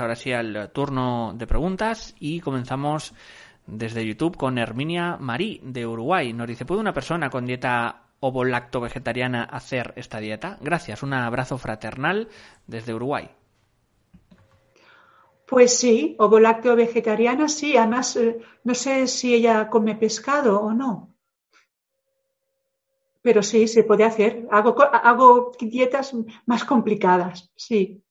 Ahora sí al turno de preguntas y comenzamos desde YouTube con Herminia Marí de Uruguay. Nos dice, ¿puede una persona con dieta ovo-lacto-vegetariana hacer esta dieta? Gracias, un abrazo fraternal desde Uruguay. Pues sí, ovo-lácteo-vegetariana sí, además eh, no sé si ella come pescado o no. Pero sí, se puede hacer. Hago dietas más complicadas, sí.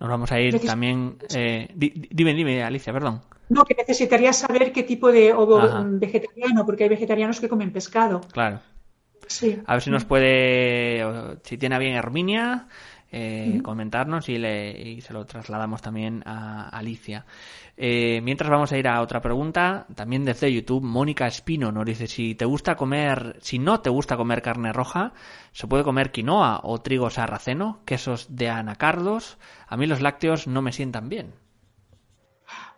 Nos vamos a ir también. Eh, dime, dime, Alicia, perdón. No, que necesitaría saber qué tipo de ovo vegetariano, porque hay vegetarianos que comen pescado. Claro. Sí. A ver si nos puede, si tiene bien Herminia, eh, comentarnos y, le, se lo trasladamos también a Alicia. Eh, mientras vamos a ir a otra pregunta, también desde YouTube, Mónica Espino nos dice si te gusta comer, si no te gusta comer carne roja, se puede comer quinoa o trigo sarraceno, quesos de anacardos. A mí los lácteos no me sientan bien.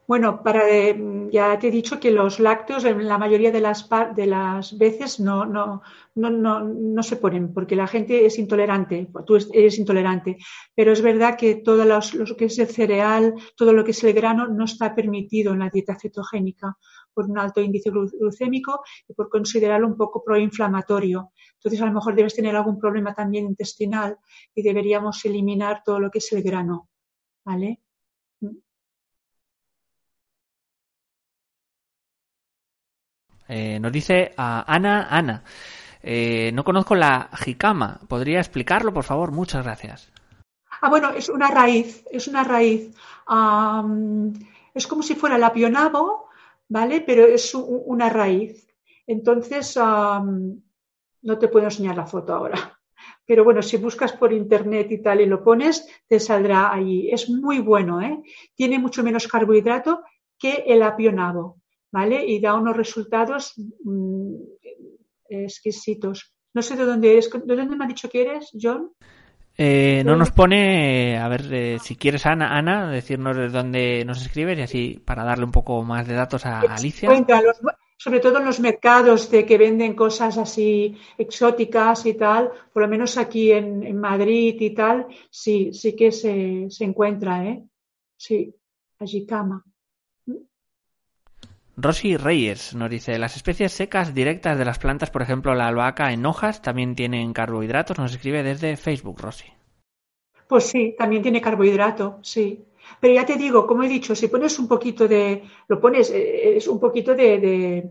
Bueno, para, eh, ya te he dicho que los lácteos en la mayoría de las, de las veces no, no, no, no, no se ponen porque la gente es intolerante, tú eres intolerante, pero es verdad que todo lo que es el cereal, todo lo que es el grano no está permitido en la dieta cetogénica por un alto índice glucémico y por considerarlo un poco proinflamatorio. Entonces, a lo mejor debes tener algún problema también intestinal y deberíamos eliminar todo lo que es el grano. ¿Vale? Eh, nos dice Ana Ana. Eh, no conozco la jicama. ¿Podría explicarlo, por favor? Muchas gracias. Ah, bueno, es una raíz, es una raíz. es como si fuera el apionabo, ¿vale? Pero es una raíz. Entonces, no te puedo enseñar la foto ahora. Pero bueno, si buscas por internet y tal y lo pones, te saldrá allí. Es muy bueno, ¿eh? Tiene mucho menos carbohidrato que el apionabo. ¿Vale? Y da unos resultados mm, exquisitos. No sé de dónde eres. ¿De dónde me ha dicho que eres, John? Eh, no nos pone, a ver, eh, si quieres, Ana, Ana, decirnos de dónde nos escribes y así para darle un poco más de datos a Alicia. sobre todo en los mercados de que venden cosas así exóticas y tal, por lo menos aquí en, en Madrid y tal, sí, sí que se, se encuentra, ¿eh? Sí, allí cama. Rosy Reyes nos dice, las especies secas directas de las plantas, por ejemplo la albahaca en hojas, también tienen carbohidratos. Nos escribe desde Facebook, Rosy. Pues sí, también tiene carbohidrato, sí. Pero ya te digo, como he dicho, si pones un poquito de, lo pones, eh, es un poquito de, de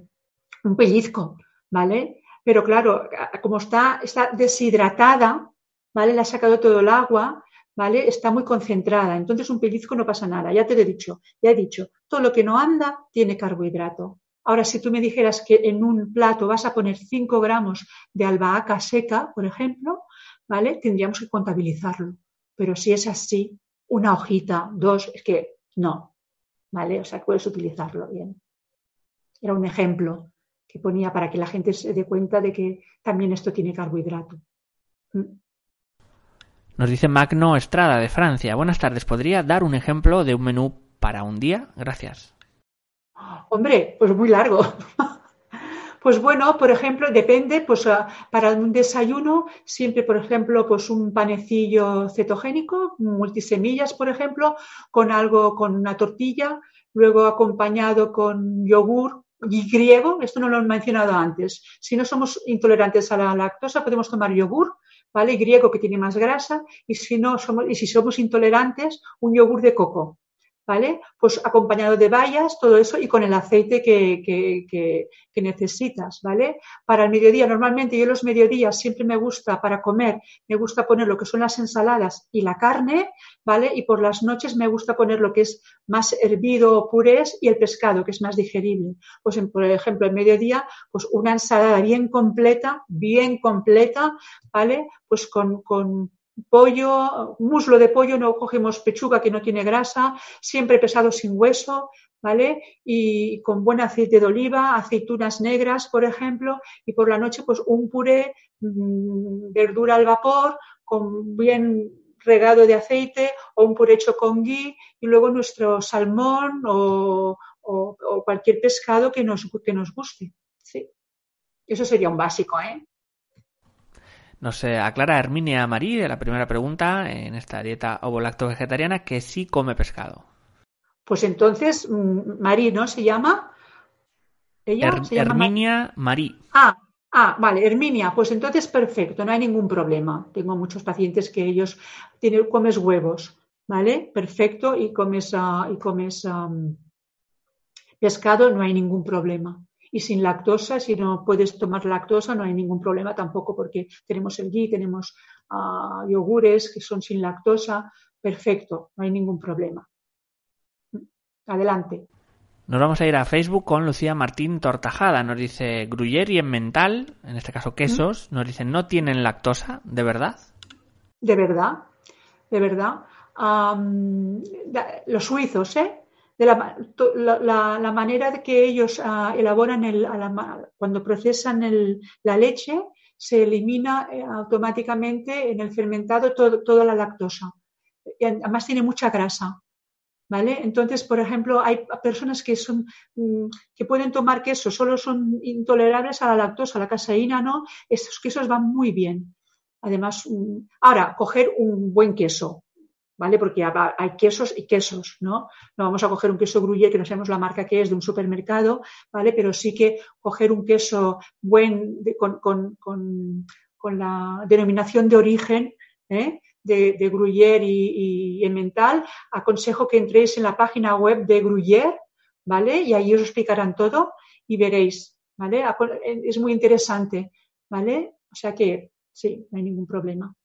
un pellizco, ¿vale? Pero claro, como está, está deshidratada, ¿vale? Le ha sacado todo el agua, ¿vale? Está muy concentrada. Entonces un pellizco no pasa nada. Ya te lo he dicho, ya he dicho, todo lo que no anda tiene carbohidrato. Ahora, si tú me dijeras que en un plato vas a poner 5 gramos de albahaca seca, por ejemplo, ¿vale? Tendríamos que contabilizarlo. Pero si es así, una hojita, dos, es que no, ¿vale? O sea, puedes utilizarlo bien. Era un ejemplo que ponía para que la gente se dé cuenta de que también esto tiene carbohidrato. Mm. Nos dice Magno Estrada de Francia. Buenas tardes. ¿Podría dar un ejemplo de un menú para un día? Gracias. Hombre, pues muy largo. Pues bueno, por ejemplo, depende, pues ah, para un desayuno, siempre, por ejemplo, pues un panecillo cetogénico, multisemillas, por ejemplo, con algo, con una tortilla, luego acompañado con yogur y griego, esto no lo he mencionado antes. Si no somos intolerantes a la lactosa, podemos tomar yogur ¿vale? Griego que tiene más grasa y si no somos, y si somos intolerantes, un yogur de coco. ¿Vale? Pues acompañado de bayas, todo eso y con el aceite que, que, necesitas, ¿vale? Para el mediodía, normalmente yo los mediodías siempre me gusta para comer, me gusta poner lo que son las ensaladas y la carne, ¿vale? Y por las noches me gusta poner lo que es más hervido o purés y el pescado, que es más digerible. Pues, por ejemplo, el mediodía, pues una ensalada bien completa, bien completa, ¿vale? Pues con, con pollo, muslo de pollo, no cogemos pechuga que no tiene grasa, siempre pesado sin hueso, ¿vale? Y con buen aceite de oliva, aceitunas negras, por ejemplo, y por la noche, pues un puré, mm, verdura al vapor, con bien regado de aceite o un puré hecho con ghee y luego nuestro salmón o, cualquier pescado que nos, que nos guste. Sí. Eso sería un básico, ¿eh? Nos aclara Herminia Marí de la primera pregunta en esta dieta ovo-lacto vegetariana que sí come pescado. Pues entonces, mm, Marí, ¿no? ¿Se llama? ¿Ella? Herminia Marí. Ah, ah, vale, Herminia. Pues entonces perfecto, no hay ningún problema. Tengo muchos pacientes que ellos tienen, comes huevos, ¿vale? Perfecto, y comes, ah, y comes pescado, no hay ningún problema y sin lactosa, si no puedes tomar lactosa no hay ningún problema tampoco porque tenemos el ghee, tenemos uh, yogures que son sin lactosa, perfecto, no hay ningún problema. Adelante. Nos vamos a ir a Facebook con Lucía Martín Tortajada. Nos dice Gruyère y en mental, en este caso quesos, nos dicen no tienen lactosa, ¿de verdad? De verdad, de verdad. los suizos, ¿eh? De la, la, manera de que ellos ah, elaboran el, cuando procesan la leche, se elimina eh, automáticamente en el fermentado toda la lactosa. Y además tiene mucha grasa. ¿Vale? Entonces, por ejemplo, hay personas que son mm, que pueden tomar queso, solo son intolerables a la lactosa, a la caseína no, estos quesos van muy bien. Además, mm, ahora, coger un buen queso, ¿vale? Porque hay quesos y quesos, ¿no? No vamos a coger un queso gruyere que no sabemos la marca que es de un supermercado, ¿vale? Pero sí que coger un queso buen con, la denominación de origen, ¿eh? de, de, Gruyère y, y, Emmental, aconsejo que entréis en la página web de Gruyère, ¿vale? Y ahí os explicarán todo y veréis, ¿vale? Es muy interesante, ¿vale? O sea que sí, no hay ningún problema.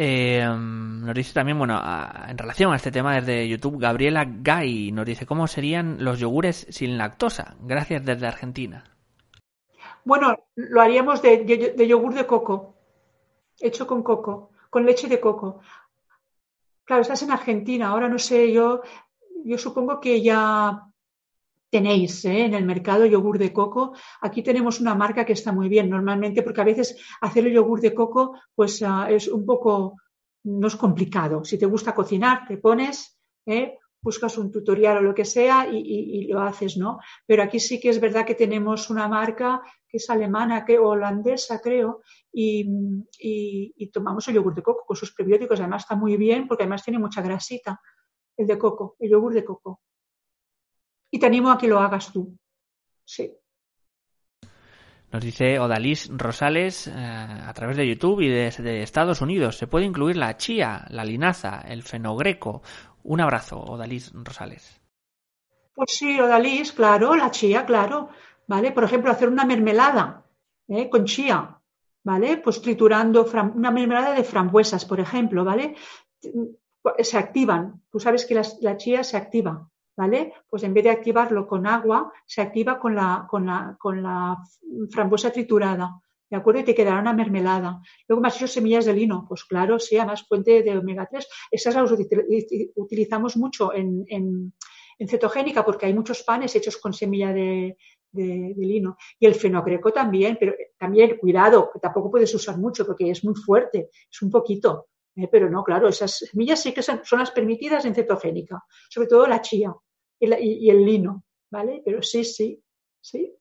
Eh, nos dice también, bueno, en relación a este tema desde YouTube, Gabriela Gay nos dice cómo serían los yogures sin lactosa. Gracias desde Argentina. Bueno, lo haríamos de, de, yogur de coco, hecho con coco, con leche de coco. Claro, estás en Argentina, ahora no sé, yo, yo supongo que ya tenéis ¿eh? en el mercado yogur de coco. Aquí tenemos una marca que está muy bien normalmente porque a veces hacer el yogur de coco pues ah, es un poco, no es complicado. Si te gusta cocinar, te pones, ¿eh? buscas un tutorial o lo que sea y, lo haces, ¿no? Pero aquí sí que es verdad que tenemos una marca que es alemana, que holandesa, creo, y, y tomamos el yogur de coco con sus prebióticos. Además está muy bien porque además tiene mucha grasita el de coco, el yogur de coco y te animo a que lo hagas tú. Sí. Nos dice Odalis Rosales eh, a través de YouTube y desde Estados Unidos. Se puede incluir la chía, la linaza, el fenogreco. Un abrazo, Odalis Rosales. Pues sí, Odalis, claro, la chía, claro. ¿Vale? Por ejemplo, hacer una mermelada ¿eh? con chía. ¿Vale? Pues triturando una mermelada de frambuesas, por ejemplo, ¿vale? Se activan. Tú sabes que la chía se activa. ¿Vale? Pues en vez de activarlo con agua, se activa con la, con la, con la frambuesa triturada. ¿De acuerdo? Y te quedará una mermelada. Luego más hecho semillas de lino. Pues claro, sí, además fuente de omega 3. Esas las utilizamos mucho en, en, cetogénica porque hay muchos panes hechos con semilla de, de, lino. Y el fenogreco también, pero también cuidado, que tampoco puedes usar mucho porque es muy fuerte, es un poquito. ¿eh? pero no, claro, esas semillas sí que son, son, las permitidas en cetogénica, sobre todo la chía y, el lino, ¿vale? Pero sí, sí, sí.